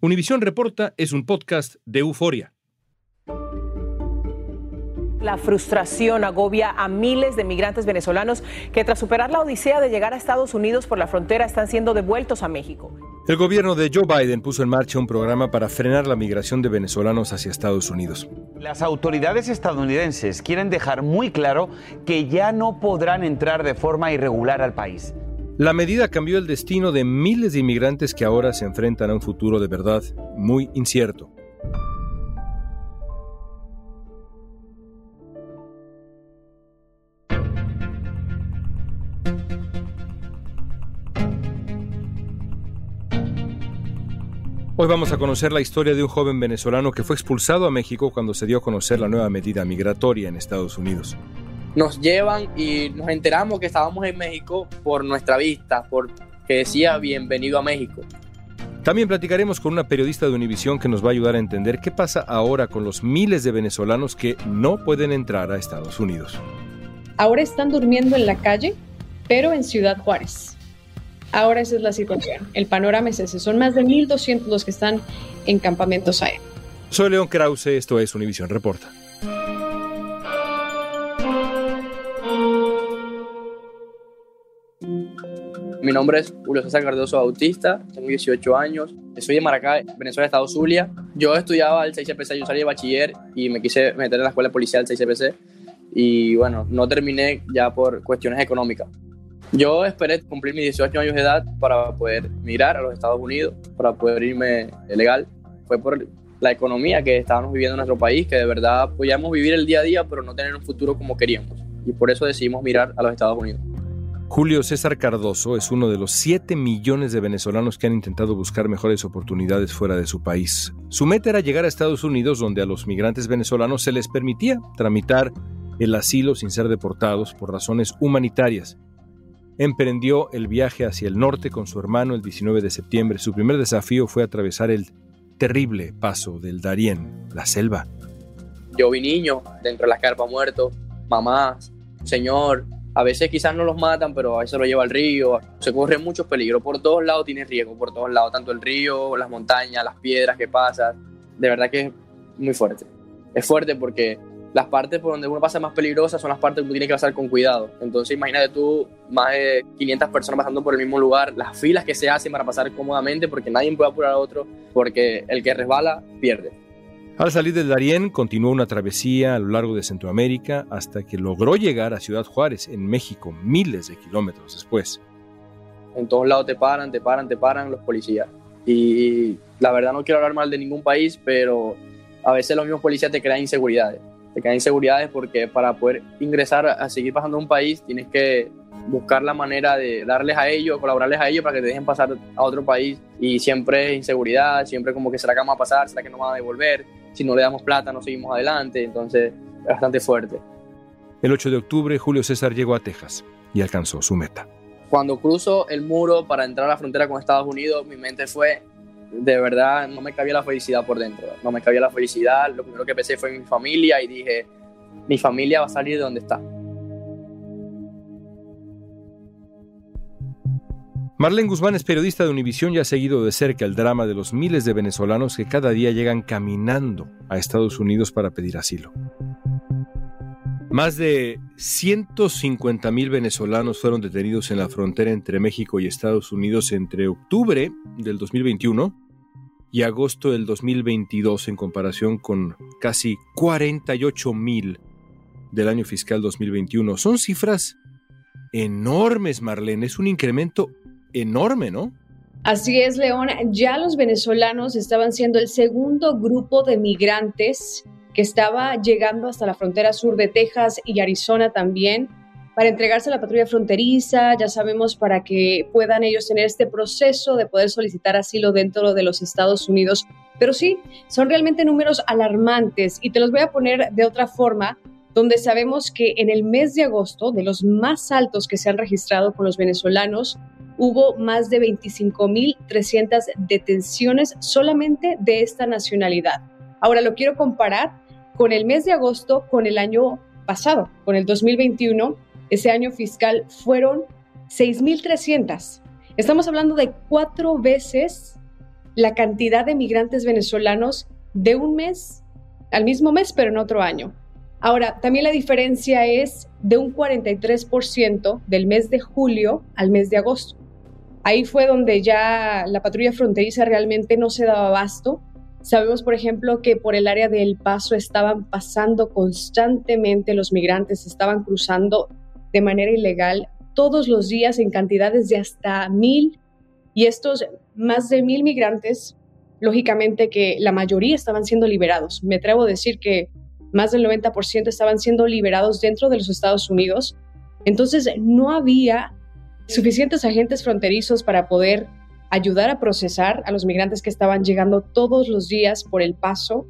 Univisión Reporta es un podcast de euforia. La frustración agobia a miles de migrantes venezolanos que tras superar la odisea de llegar a Estados Unidos por la frontera están siendo devueltos a México. El gobierno de Joe Biden puso en marcha un programa para frenar la migración de venezolanos hacia Estados Unidos. Las autoridades estadounidenses quieren dejar muy claro que ya no podrán entrar de forma irregular al país. La medida cambió el destino de miles de inmigrantes que ahora se enfrentan a un futuro de verdad muy incierto. Hoy vamos a conocer la historia de un joven venezolano que fue expulsado a México cuando se dio a conocer la nueva medida migratoria en Estados Unidos. Nos llevan y nos enteramos que estábamos en México por nuestra vista, porque decía bienvenido a México. También platicaremos con una periodista de Univisión que nos va a ayudar a entender qué pasa ahora con los miles de venezolanos que no pueden entrar a Estados Unidos. Ahora están durmiendo en la calle, pero en Ciudad Juárez. Ahora esa es la situación. El panorama es ese. Son más de 1.200 los que están en campamentos ahí. Soy León Krause, esto es Univisión Reporta. Mi nombre es Julio César Cardoso Bautista, tengo 18 años, soy de Maracay, Venezuela, Estado Zulia. Yo estudiaba el 6CPC, yo salí de bachiller y me quise meter en la escuela policial 6CPC y bueno, no terminé ya por cuestiones económicas. Yo esperé cumplir mis 18 años de edad para poder migrar a los Estados Unidos, para poder irme legal. Fue por la economía que estábamos viviendo en nuestro país, que de verdad podíamos vivir el día a día, pero no tener un futuro como queríamos. Y por eso decidimos mirar a los Estados Unidos. Julio César Cardoso es uno de los 7 millones de venezolanos que han intentado buscar mejores oportunidades fuera de su país. Su meta era llegar a Estados Unidos, donde a los migrantes venezolanos se les permitía tramitar el asilo sin ser deportados por razones humanitarias emprendió el viaje hacia el norte con su hermano el 19 de septiembre. Su primer desafío fue atravesar el terrible paso del Darién, la selva. Yo vi niños dentro de las carpas muertos, mamás, señor. A veces quizás no los matan, pero a veces lo lleva al río. Se corre muchos peligros. Por todos lados tiene riesgo, por todos lados, tanto el río, las montañas, las piedras que pasan. De verdad que es muy fuerte. Es fuerte porque las partes por donde uno pasa más peligrosas son las partes que uno tiene que pasar con cuidado. Entonces imagínate tú, más de 500 personas pasando por el mismo lugar, las filas que se hacen para pasar cómodamente porque nadie puede apurar a otro, porque el que resbala pierde. Al salir del Darién, continuó una travesía a lo largo de Centroamérica hasta que logró llegar a Ciudad Juárez, en México, miles de kilómetros después. En todos lados te paran, te paran, te paran los policías. Y la verdad no quiero hablar mal de ningún país, pero a veces los mismos policías te crean inseguridades te quedan inseguridades porque para poder ingresar a seguir pasando un país tienes que buscar la manera de darles a ellos, colaborarles a ellos para que te dejen pasar a otro país y siempre es inseguridad, siempre como que será que vamos a pasar, será que no van a devolver, si no le damos plata no seguimos adelante, entonces es bastante fuerte. El 8 de octubre Julio César llegó a Texas y alcanzó su meta. Cuando cruzo el muro para entrar a la frontera con Estados Unidos, mi mente fue, de verdad no me cabía la felicidad por dentro, no me cabía la felicidad, lo primero que pensé fue en mi familia y dije, mi familia va a salir de donde está. Marlene Guzmán es periodista de Univisión y ha seguido de cerca el drama de los miles de venezolanos que cada día llegan caminando a Estados Unidos para pedir asilo. Más de 150 mil venezolanos fueron detenidos en la frontera entre México y Estados Unidos entre octubre del 2021 y agosto del 2022 en comparación con casi 48 mil del año fiscal 2021. Son cifras enormes, Marlene. Es un incremento enorme, ¿no? Así es, León. Ya los venezolanos estaban siendo el segundo grupo de migrantes que estaba llegando hasta la frontera sur de Texas y Arizona también. para entregarse a la patrulla fronteriza, ya sabemos para que puedan ellos tener este proceso de poder solicitar asilo dentro de los Estados Unidos. Pero sí, son realmente números alarmantes y te los voy a poner de otra forma, donde sabemos que en el mes de agosto, de los más altos que se han registrado con los venezolanos, hubo más de 25.300 detenciones solamente de esta nacionalidad. Ahora lo quiero comparar con el mes de agosto, con el año pasado, con el 2021, ese año fiscal fueron 6.300. Estamos hablando de cuatro veces la cantidad de migrantes venezolanos de un mes al mismo mes, pero en otro año. Ahora, también la diferencia es de un 43% del mes de julio al mes de agosto. Ahí fue donde ya la patrulla fronteriza realmente no se daba abasto. Sabemos, por ejemplo, que por el área del paso estaban pasando constantemente los migrantes, estaban cruzando de manera ilegal todos los días en cantidades de hasta mil y estos más de mil migrantes, lógicamente que la mayoría estaban siendo liberados. Me atrevo a decir que más del 90% estaban siendo liberados dentro de los Estados Unidos. Entonces no había suficientes agentes fronterizos para poder ayudar a procesar a los migrantes que estaban llegando todos los días por el paso,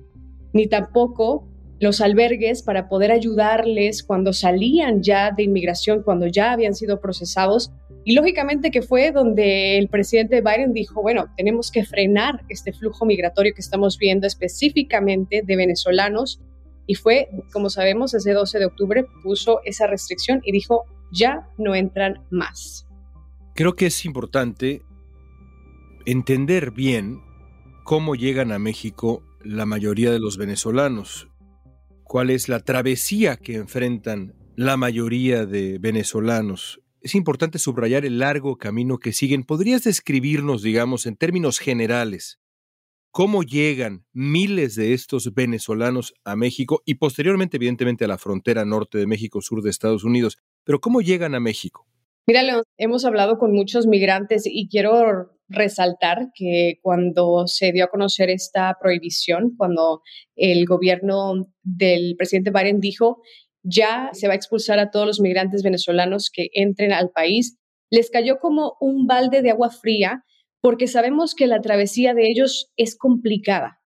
ni tampoco los albergues para poder ayudarles cuando salían ya de inmigración, cuando ya habían sido procesados. Y lógicamente que fue donde el presidente Biden dijo, bueno, tenemos que frenar este flujo migratorio que estamos viendo específicamente de venezolanos. Y fue, como sabemos, ese 12 de octubre puso esa restricción y dijo, ya no entran más. Creo que es importante entender bien cómo llegan a México la mayoría de los venezolanos cuál es la travesía que enfrentan la mayoría de venezolanos. Es importante subrayar el largo camino que siguen. ¿Podrías describirnos, digamos, en términos generales, cómo llegan miles de estos venezolanos a México y posteriormente, evidentemente, a la frontera norte de México, sur de Estados Unidos? Pero ¿cómo llegan a México? Mira, León, hemos hablado con muchos migrantes y quiero resaltar que cuando se dio a conocer esta prohibición, cuando el gobierno del presidente Biden dijo ya se va a expulsar a todos los migrantes venezolanos que entren al país, les cayó como un balde de agua fría porque sabemos que la travesía de ellos es complicada.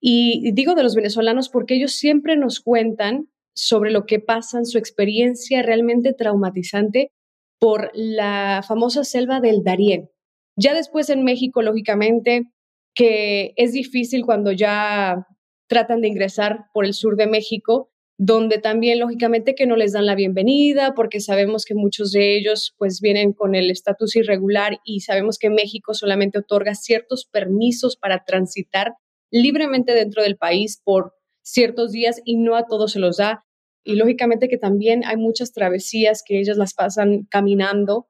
Y digo de los venezolanos porque ellos siempre nos cuentan sobre lo que pasa su experiencia realmente traumatizante por la famosa selva del Darién. Ya después en México, lógicamente, que es difícil cuando ya tratan de ingresar por el sur de México, donde también lógicamente que no les dan la bienvenida porque sabemos que muchos de ellos pues vienen con el estatus irregular y sabemos que México solamente otorga ciertos permisos para transitar libremente dentro del país por ciertos días y no a todos se los da. Y lógicamente que también hay muchas travesías que ellas las pasan caminando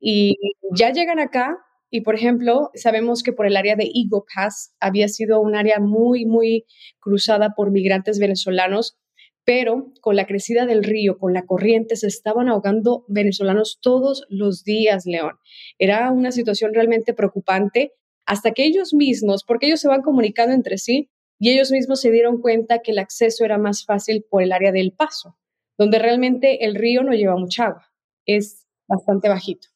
y ya llegan acá y, por ejemplo, sabemos que por el área de Eagle Pass había sido un área muy, muy cruzada por migrantes venezolanos, pero con la crecida del río, con la corriente, se estaban ahogando venezolanos todos los días, León. Era una situación realmente preocupante hasta que ellos mismos, porque ellos se van comunicando entre sí, y ellos mismos se dieron cuenta que el acceso era más fácil por el área del paso, donde realmente el río no lleva mucha agua, es bastante bajito.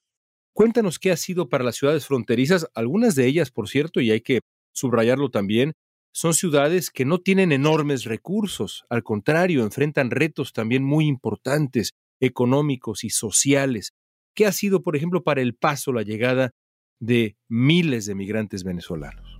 Cuéntanos qué ha sido para las ciudades fronterizas, algunas de ellas, por cierto, y hay que subrayarlo también, son ciudades que no tienen enormes recursos, al contrario, enfrentan retos también muy importantes, económicos y sociales. ¿Qué ha sido, por ejemplo, para el paso la llegada de miles de migrantes venezolanos?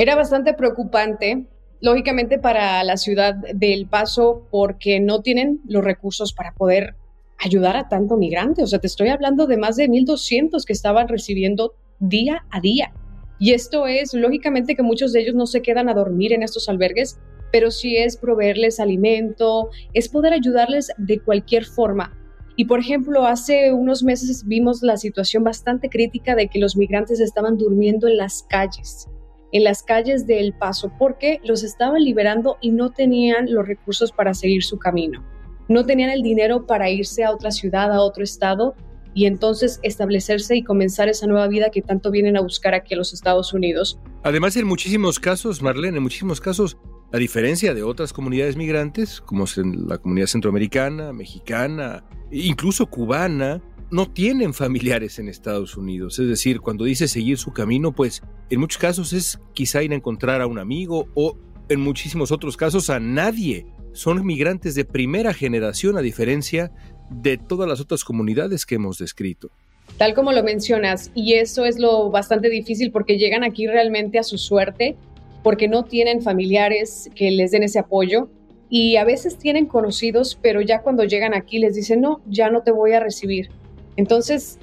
Era bastante preocupante, lógicamente, para la ciudad del Paso porque no tienen los recursos para poder ayudar a tanto migrante. O sea, te estoy hablando de más de 1.200 que estaban recibiendo día a día. Y esto es, lógicamente, que muchos de ellos no se quedan a dormir en estos albergues, pero sí es proveerles alimento, es poder ayudarles de cualquier forma. Y por ejemplo, hace unos meses vimos la situación bastante crítica de que los migrantes estaban durmiendo en las calles, en las calles del Paso, porque los estaban liberando y no tenían los recursos para seguir su camino no tenían el dinero para irse a otra ciudad, a otro estado y entonces establecerse y comenzar esa nueva vida que tanto vienen a buscar aquí a los Estados Unidos. Además, en muchísimos casos, Marlene, en muchísimos casos A diferencia de otras comunidades migrantes, como la comunidad centroamericana, mexicana, incluso cubana, no tienen familiares en Estados Unidos. Es decir, cuando dice seguir su camino, pues en muchos casos es quizá ir a encontrar a un amigo o en muchísimos otros casos a nadie. Son migrantes de primera generación a diferencia de todas las otras comunidades que hemos descrito. Tal como lo mencionas, y eso es lo bastante difícil porque llegan aquí realmente a su suerte, porque no tienen familiares que les den ese apoyo y a veces tienen conocidos, pero ya cuando llegan aquí les dicen, no, ya no te voy a recibir entonces,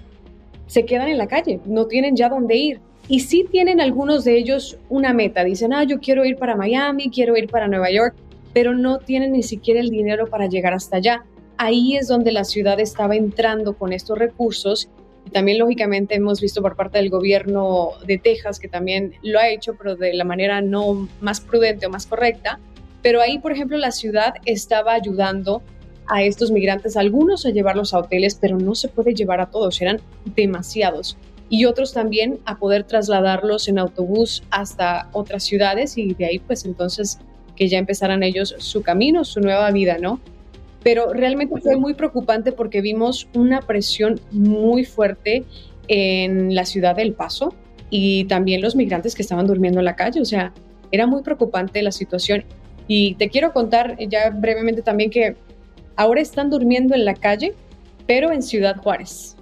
se quedan en la calle, no tienen ya dónde ir. Y sí tienen algunos de ellos una meta, dicen, ah, yo quiero ir para Miami, quiero ir para Nueva York, pero no tienen ni siquiera el dinero para llegar hasta allá. Ahí es donde la ciudad estaba entrando con estos recursos. También, lógicamente, hemos visto por parte del gobierno de Texas que también lo ha hecho, pero de la manera no más prudente o más correcta. Pero ahí, por ejemplo, la ciudad estaba ayudando a estos migrantes, algunos a llevarlos a hoteles, pero no se puede llevar a todos, eran demasiados. Y otros también a poder trasladarlos en autobús hasta otras ciudades y de ahí pues entonces que ya empezaran ellos su camino, su nueva vida, ¿no? Pero realmente fue muy preocupante porque vimos una presión muy fuerte en la ciudad del Paso y también los migrantes que estaban durmiendo en la calle, o sea, era muy preocupante la situación. Y te quiero contar ya brevemente también que Ahora están durmiendo en la calle, pero en Ciudad Juárez.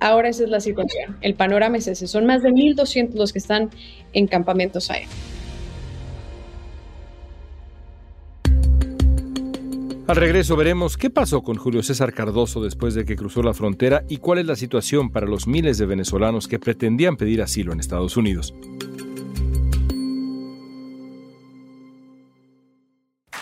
Ahora esa es la situación. El panorama es ese. Son más de 1.200 los que están en campamentos ahí. Al regreso veremos qué pasó con Julio César Cardoso después de que cruzó la frontera y cuál es la situación para los miles de venezolanos que pretendían pedir asilo en Estados Unidos.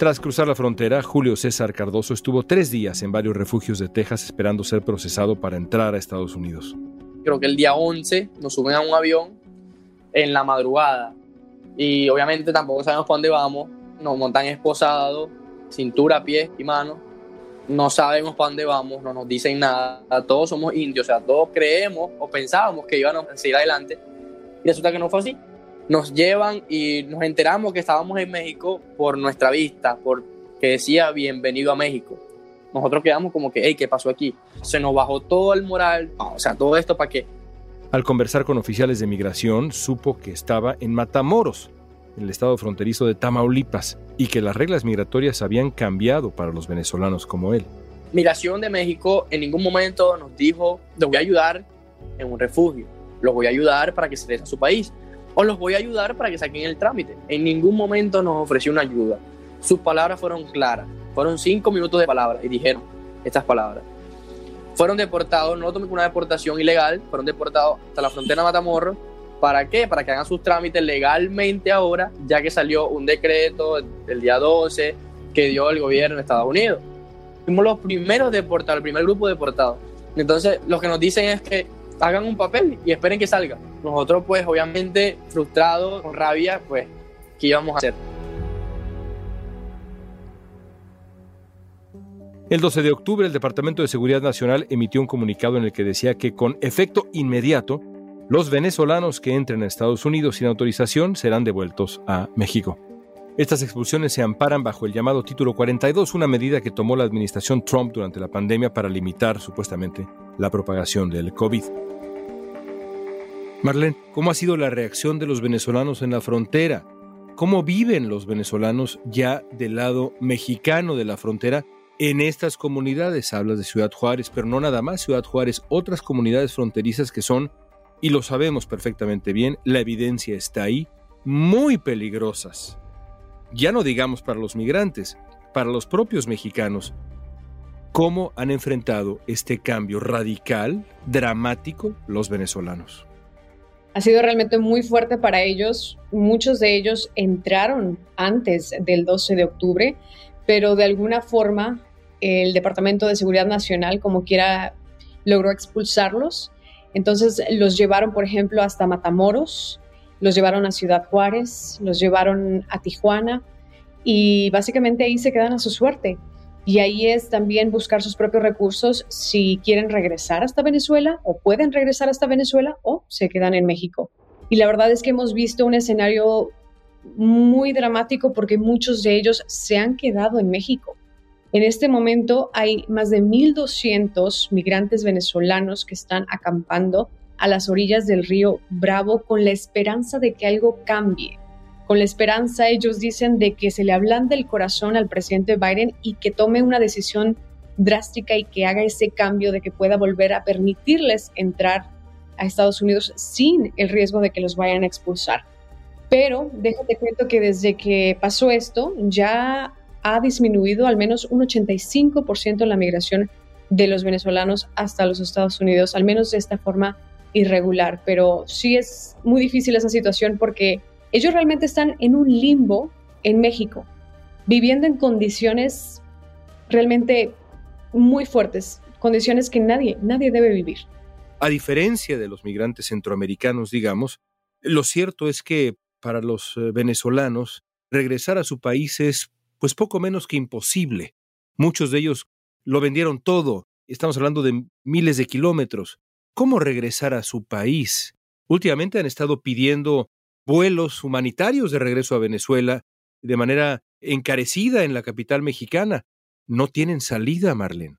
Tras cruzar la frontera, Julio César Cardoso estuvo tres días en varios refugios de Texas esperando ser procesado para entrar a Estados Unidos. Creo que el día 11 nos suben a un avión en la madrugada y obviamente tampoco sabemos para dónde vamos. Nos montan esposados, cintura, pies y manos. No sabemos para dónde vamos, no nos dicen nada. Todos somos indios, o sea, todos creemos o pensábamos que íbamos a seguir adelante y resulta que no fue así nos llevan y nos enteramos que estábamos en México por nuestra vista, porque decía bienvenido a México. Nosotros quedamos como que, hey, ¿qué pasó aquí? Se nos bajó todo el moral, o sea, todo esto para qué. Al conversar con oficiales de migración, supo que estaba en Matamoros, en el estado fronterizo de Tamaulipas, y que las reglas migratorias habían cambiado para los venezolanos como él. Migración de México en ningún momento nos dijo, los voy a ayudar en un refugio, los voy a ayudar para que se les a su país os los voy a ayudar para que saquen el trámite. En ningún momento nos ofreció una ayuda. Sus palabras fueron claras. Fueron cinco minutos de palabras y dijeron estas palabras. Fueron deportados, no tomé una deportación ilegal, fueron deportados hasta la frontera de Matamoros. ¿Para qué? Para que hagan sus trámites legalmente ahora, ya que salió un decreto el día 12 que dio el gobierno de Estados Unidos. Fuimos los primeros deportados, el primer grupo deportado. Entonces, lo que nos dicen es que hagan un papel y esperen que salga. Nosotros, pues, obviamente, frustrados, con rabia, pues, ¿qué íbamos a hacer? El 12 de octubre, el Departamento de Seguridad Nacional emitió un comunicado en el que decía que con efecto inmediato, los venezolanos que entren a Estados Unidos sin autorización serán devueltos a México. Estas expulsiones se amparan bajo el llamado Título 42, una medida que tomó la administración Trump durante la pandemia para limitar, supuestamente, la propagación del COVID. Marlene, ¿cómo ha sido la reacción de los venezolanos en la frontera? ¿Cómo viven los venezolanos ya del lado mexicano de la frontera en estas comunidades? Hablas de Ciudad Juárez, pero no nada más Ciudad Juárez, otras comunidades fronterizas que son, y lo sabemos perfectamente bien, la evidencia está ahí, muy peligrosas. Ya no digamos para los migrantes, para los propios mexicanos. ¿Cómo han enfrentado este cambio radical, dramático, los venezolanos? Ha sido realmente muy fuerte para ellos. Muchos de ellos entraron antes del 12 de octubre, pero de alguna forma el Departamento de Seguridad Nacional, como quiera, logró expulsarlos. Entonces los llevaron, por ejemplo, hasta Matamoros, los llevaron a Ciudad Juárez, los llevaron a Tijuana y básicamente ahí se quedan a su suerte. Y ahí es también buscar sus propios recursos si quieren regresar hasta Venezuela o pueden regresar hasta Venezuela o se quedan en México. Y la verdad es que hemos visto un escenario muy dramático porque muchos de ellos se han quedado en México. En este momento hay más de 1.200 migrantes venezolanos que están acampando a las orillas del río Bravo con la esperanza de que algo cambie con la esperanza, ellos dicen, de que se le ablande el corazón al presidente Biden y que tome una decisión drástica y que haga ese cambio de que pueda volver a permitirles entrar a Estados Unidos sin el riesgo de que los vayan a expulsar. Pero déjate cuento que desde que pasó esto ya ha disminuido al menos un 85% la migración de los venezolanos hasta los Estados Unidos, al menos de esta forma irregular. Pero sí es muy difícil esa situación porque ellos realmente están en un limbo en México, viviendo en condiciones realmente muy fuertes, condiciones que nadie, nadie debe vivir. A diferencia de los migrantes centroamericanos, digamos, lo cierto es que para los eh, venezolanos regresar a su país es pues poco menos que imposible. Muchos de ellos lo vendieron todo. Estamos hablando de miles de kilómetros. ¿Cómo regresar a su país? Últimamente han estado pidiendo vuelos humanitarios de regreso a Venezuela de manera encarecida en la capital mexicana. No tienen salida, Marlene.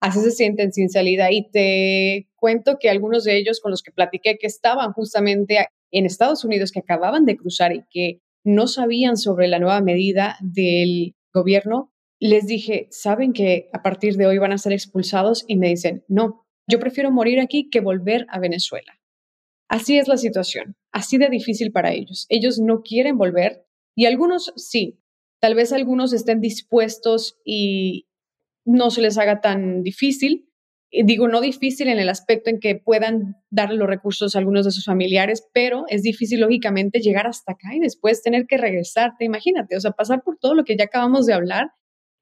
Así se sienten sin salida. Y te cuento que algunos de ellos con los que platiqué que estaban justamente en Estados Unidos, que acababan de cruzar y que no sabían sobre la nueva medida del gobierno, les dije, ¿saben que a partir de hoy van a ser expulsados? Y me dicen, no, yo prefiero morir aquí que volver a Venezuela. Así es la situación, así de difícil para ellos. Ellos no quieren volver y algunos sí, tal vez algunos estén dispuestos y no se les haga tan difícil. digo, no difícil en el aspecto en que puedan darle los recursos a algunos de sus familiares, pero es difícil, lógicamente, llegar hasta acá y después tener que regresarte. Imagínate, o sea, pasar por todo lo que ya acabamos de hablar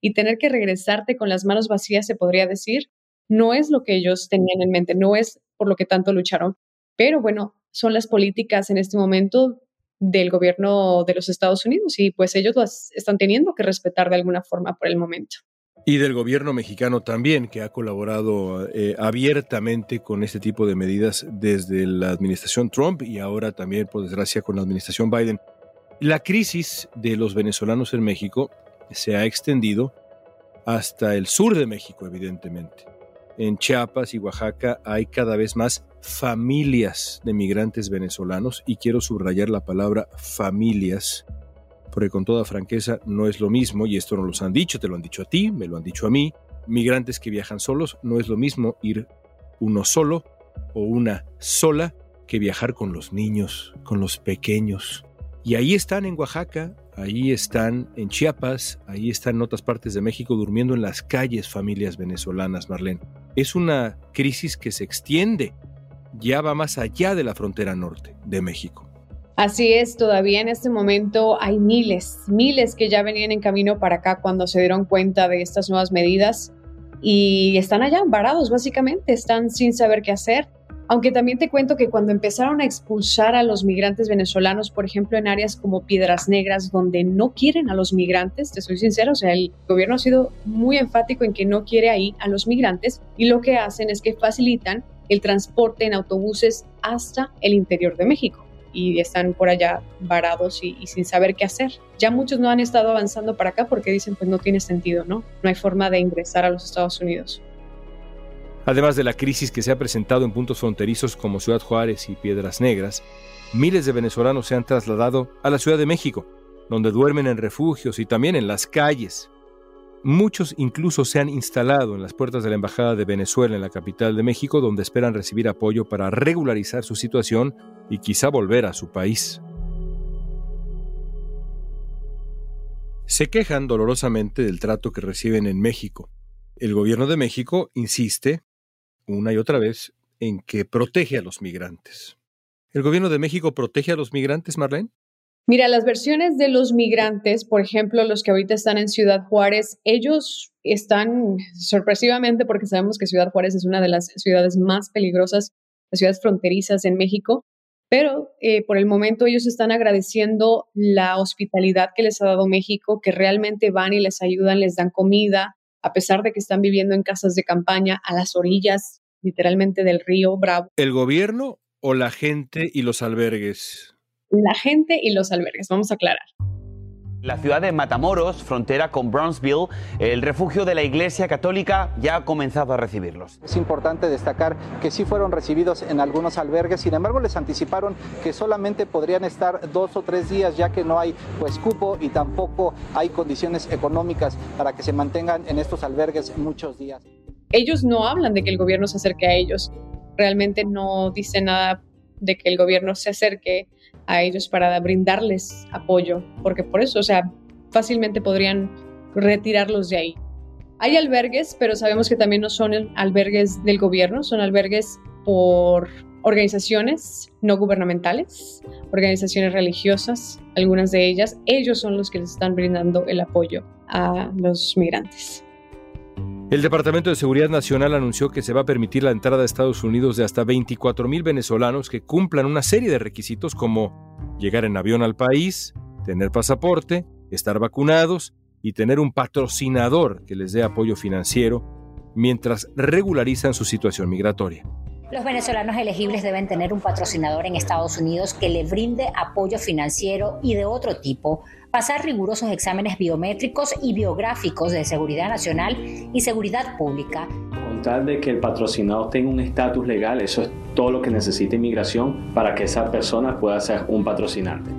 y tener que regresarte con las manos vacías, se podría decir, no es lo que ellos tenían en mente, no es por lo que tanto lucharon. Pero bueno, son las políticas en este momento del gobierno de los Estados Unidos y pues ellos las están teniendo que respetar de alguna forma por el momento. Y del gobierno mexicano también, que ha colaborado eh, abiertamente con este tipo de medidas desde la administración Trump y ahora también, por desgracia, con la administración Biden. La crisis de los venezolanos en México se ha extendido hasta el sur de México, evidentemente. En Chiapas y Oaxaca hay cada vez más familias de migrantes venezolanos y quiero subrayar la palabra familias porque con toda franqueza no es lo mismo, y esto no los han dicho, te lo han dicho a ti, me lo han dicho a mí, migrantes que viajan solos, no es lo mismo ir uno solo o una sola que viajar con los niños, con los pequeños. Y ahí están en Oaxaca, ahí están en Chiapas, ahí están en otras partes de México durmiendo en las calles familias venezolanas, Marlene. Es una crisis que se extiende ya va más allá de la frontera norte de México. Así es, todavía en este momento hay miles, miles que ya venían en camino para acá cuando se dieron cuenta de estas nuevas medidas y están allá varados básicamente, están sin saber qué hacer. Aunque también te cuento que cuando empezaron a expulsar a los migrantes venezolanos, por ejemplo, en áreas como Piedras Negras, donde no quieren a los migrantes, te soy sincero, o sea, el gobierno ha sido muy enfático en que no quiere ahí a los migrantes y lo que hacen es que facilitan el transporte en autobuses hasta el interior de México y están por allá varados y, sin saber qué hacer. Ya muchos no han estado avanzando para acá porque dicen pues no tiene sentido, ¿no? No hay forma de ingresar a los Estados Unidos. Además de la crisis que se ha presentado en puntos fronterizos como Ciudad Juárez y Piedras Negras, miles de venezolanos se han trasladado a la Ciudad de México, donde duermen en refugios y también en las calles, Muchos incluso se han instalado en las puertas de la Embajada de Venezuela en la capital de México, donde esperan recibir apoyo para regularizar su situación y quizá volver a su país. Se quejan dolorosamente del trato que reciben en México. El gobierno de México insiste, una y otra vez, en que protege a los migrantes. ¿El gobierno de México protege a los migrantes, Marlene? Mira, las versiones de los migrantes, por ejemplo, los que ahorita están en Ciudad Juárez, ellos están sorpresivamente, porque sabemos que Ciudad Juárez es una de las ciudades más peligrosas, las ciudades fronterizas en México, pero eh, por el momento ellos están agradeciendo la hospitalidad que les ha dado México, que realmente van y les ayudan, les dan comida, a pesar de que están viviendo en casas de campaña a las orillas, literalmente del río Bravo. ¿El gobierno o la gente y los albergues? la gente y los albergues. Vamos a aclarar. La ciudad de Matamoros, frontera con Brownsville, el refugio de la Iglesia Católica ya ha comenzado a recibirlos. Es importante destacar que sí fueron recibidos en algunos albergues, sin embargo les anticiparon que solamente podrían estar dos o tres días ya que no hay pues cupo y tampoco hay condiciones económicas para que se mantengan en estos albergues muchos días. Ellos no hablan de que el gobierno se acerque a ellos, realmente no dicen nada de que el gobierno se acerque a ellos para brindarles apoyo, porque por eso, o sea, fácilmente podrían retirarlos de ahí. Hay albergues, pero sabemos que también no son albergues del gobierno, son albergues por organizaciones no gubernamentales, organizaciones religiosas, algunas de ellas, ellos son los que les están brindando el apoyo a los migrantes. El Departamento de Seguridad Nacional anunció que se va a permitir la entrada a Estados Unidos de hasta 24 mil venezolanos que cumplan una serie de requisitos como llegar en avión al país, tener pasaporte, estar vacunados y tener un patrocinador que les dé apoyo financiero mientras regularizan su situación migratoria. Los venezolanos elegibles deben tener un patrocinador en Estados Unidos que le brinde apoyo financiero y de otro tipo, pasar rigurosos exámenes biométricos y biográficos de seguridad nacional y seguridad pública. Con tal de que el patrocinador tenga un estatus legal, eso es todo lo que necesita inmigración para que esa persona pueda ser un patrocinante.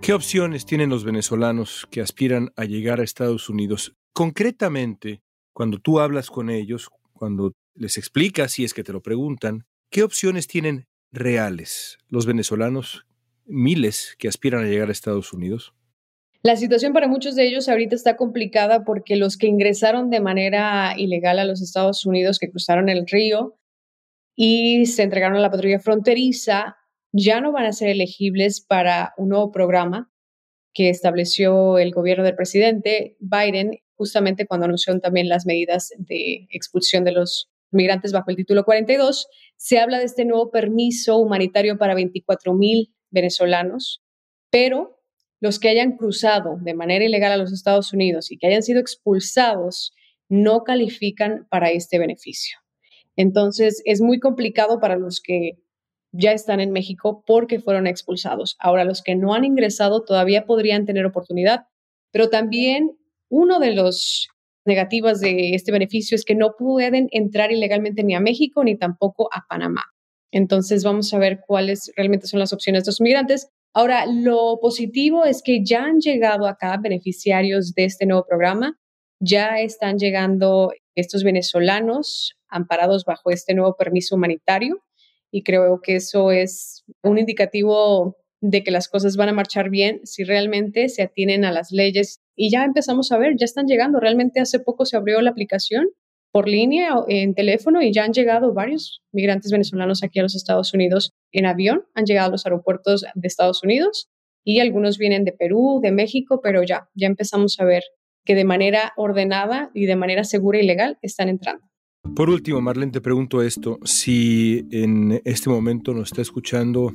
¿Qué opciones tienen los venezolanos que aspiran a llegar a Estados Unidos? Concretamente, cuando tú hablas con ellos, cuando les explicas, si es que te lo preguntan, qué opciones tienen reales los venezolanos, miles que aspiran a llegar a Estados Unidos. La situación para muchos de ellos ahorita está complicada porque los que ingresaron de manera ilegal a los Estados Unidos, que cruzaron el río y se entregaron a la patrulla fronteriza, ya no van a ser elegibles para un nuevo programa que estableció el gobierno del presidente Biden justamente cuando anunció también las medidas de expulsión de los migrantes bajo el título 42, se habla de este nuevo permiso humanitario para 24 mil venezolanos, pero los que hayan cruzado de manera ilegal a los Estados Unidos y que hayan sido expulsados no califican para este beneficio. Entonces, es muy complicado para los que ya están en México porque fueron expulsados. Ahora, los que no han ingresado todavía podrían tener oportunidad, pero también uno de los negativas de este beneficio es que no pueden entrar ilegalmente ni a México ni tampoco a Panamá. Entonces vamos a ver cuáles realmente son las opciones de los migrantes. Ahora, lo positivo es que ya han llegado acá beneficiarios de este nuevo programa, ya están llegando estos venezolanos amparados bajo este nuevo permiso humanitario y creo que eso es un indicativo de que las cosas van a marchar bien si realmente se atienen a las leyes. Y ya empezamos a ver, ya están llegando. Realmente hace poco se abrió la aplicación por línea en teléfono y ya han llegado varios migrantes venezolanos aquí a los Estados Unidos en avión, han llegado a los aeropuertos de Estados Unidos y algunos vienen de Perú, de México, pero ya, ya empezamos a ver que de manera ordenada y de manera segura y legal están entrando. Por último, Marlene, te pregunto esto, si en este momento nos está escuchando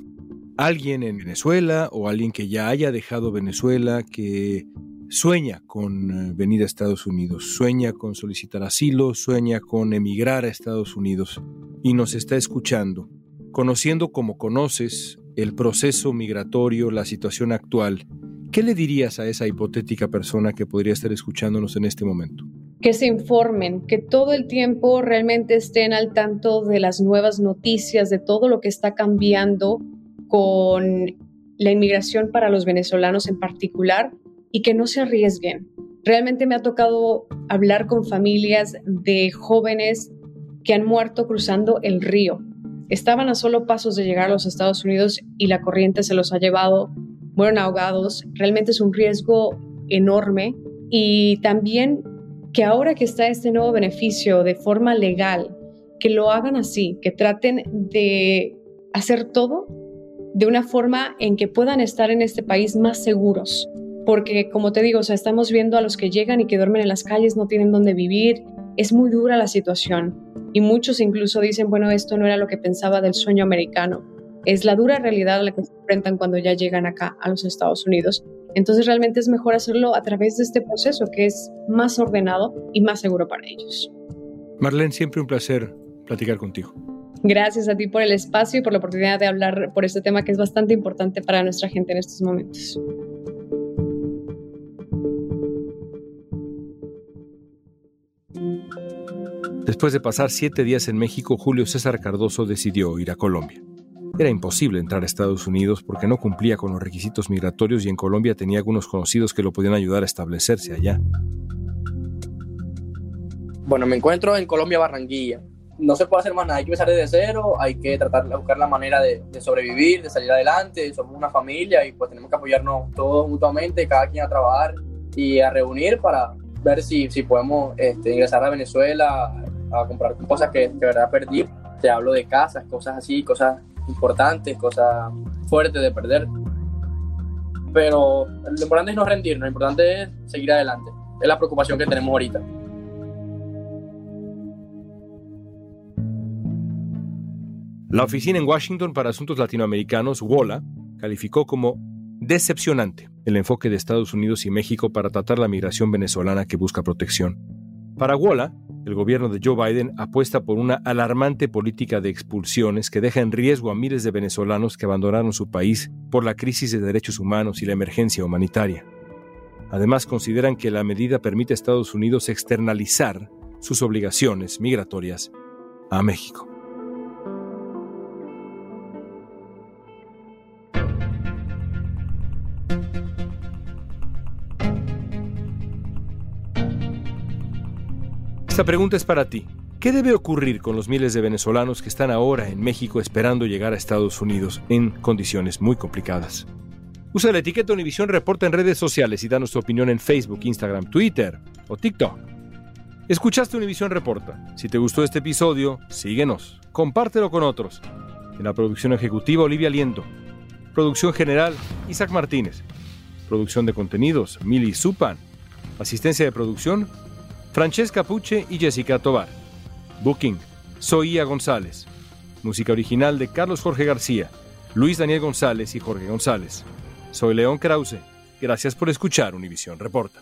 alguien en Venezuela o alguien que ya haya dejado Venezuela, que sueña con eh, venir a Estados Unidos, sueña con solicitar asilo, sueña con emigrar a Estados Unidos y nos está escuchando, conociendo como conoces el proceso migratorio, la situación actual, ¿qué le dirías a esa hipotética persona que podría estar escuchándonos en este momento? Que se informen, que todo el tiempo realmente estén al tanto de las nuevas noticias, de todo lo que está cambiando con la inmigración para los venezolanos en particular y que no se arriesguen. Realmente me ha tocado hablar con familias de jóvenes que han muerto cruzando el río. Estaban a solo pasos de llegar a los Estados Unidos y la corriente se los ha llevado, mueren ahogados. Realmente es un riesgo enorme y también que ahora que está este nuevo beneficio de forma legal, que lo hagan así, que traten de hacer todo de una forma en que puedan estar en este país más seguros. Porque, como te digo, o sea, estamos viendo a los que llegan y que duermen en las calles, no tienen dónde vivir. Es muy dura la situación. Y muchos incluso dicen, bueno, esto no era lo que pensaba del sueño americano. Es la dura realidad a la que se enfrentan cuando ya llegan acá a los Estados Unidos. Entonces realmente es mejor hacerlo a través de este proceso que es más ordenado y más seguro para ellos. Marlene, siempre un placer platicar contigo. Gracias a ti por el espacio y por la oportunidad de hablar por este tema que es bastante importante para nuestra gente en estos momentos. Después de pasar siete días en México, Julio César Cardoso decidió ir a Colombia. Era imposible entrar a Estados Unidos porque no cumplía con los requisitos migratorios y en Colombia tenía algunos conocidos que lo podían ayudar a establecerse allá. Bueno, me encuentro en Colombia, Barranquilla no se puede hacer más nada, hay que empezar desde cero, hay que tratar de buscar la manera de, sobrevivir, de salir adelante, somos una familia y pues tenemos que apoyarnos todos mutuamente, cada quien a trabajar y a reunir para ver si, si podemos este, ingresar a Venezuela a, comprar cosas que de verdad perdí. Te hablo de casas, cosas así, cosas importantes, cosas fuertes de perder. Pero lo importante es no rendirnos, lo importante es seguir adelante. Es la preocupación que tenemos ahorita. La Oficina en Washington para Asuntos Latinoamericanos, WOLA, calificó como decepcionante el enfoque de Estados Unidos y México para tratar la migración venezolana que busca protección. Para WOLA, el gobierno de Joe Biden apuesta por una alarmante política de expulsiones que deja en riesgo a miles de venezolanos que abandonaron su país por la crisis de derechos humanos y la emergencia humanitaria. Además, consideran que la medida permite a Estados Unidos externalizar sus obligaciones migratorias a México. Esta pregunta es para ti. ¿Qué debe ocurrir con los miles de venezolanos que están ahora en México esperando llegar a Estados Unidos en condiciones muy complicadas? Usa la etiqueta Univisión Reporta en redes sociales y danos tu opinión en Facebook, Instagram, Twitter o TikTok. Escuchaste Univisión Reporta. Si te gustó este episodio, síguenos, compártelo con otros. En la producción ejecutiva, Olivia Liendo. Producción general, Isaac Martínez. Producción de contenidos, Mili Supan. Asistencia de producción, Francesca Puche y Jessica Tobar. Booking, Soía González. Música original de Carlos Jorge García, Luis Daniel González y Jorge González. Soy León Krause. Gracias por escuchar Univisión Reporta.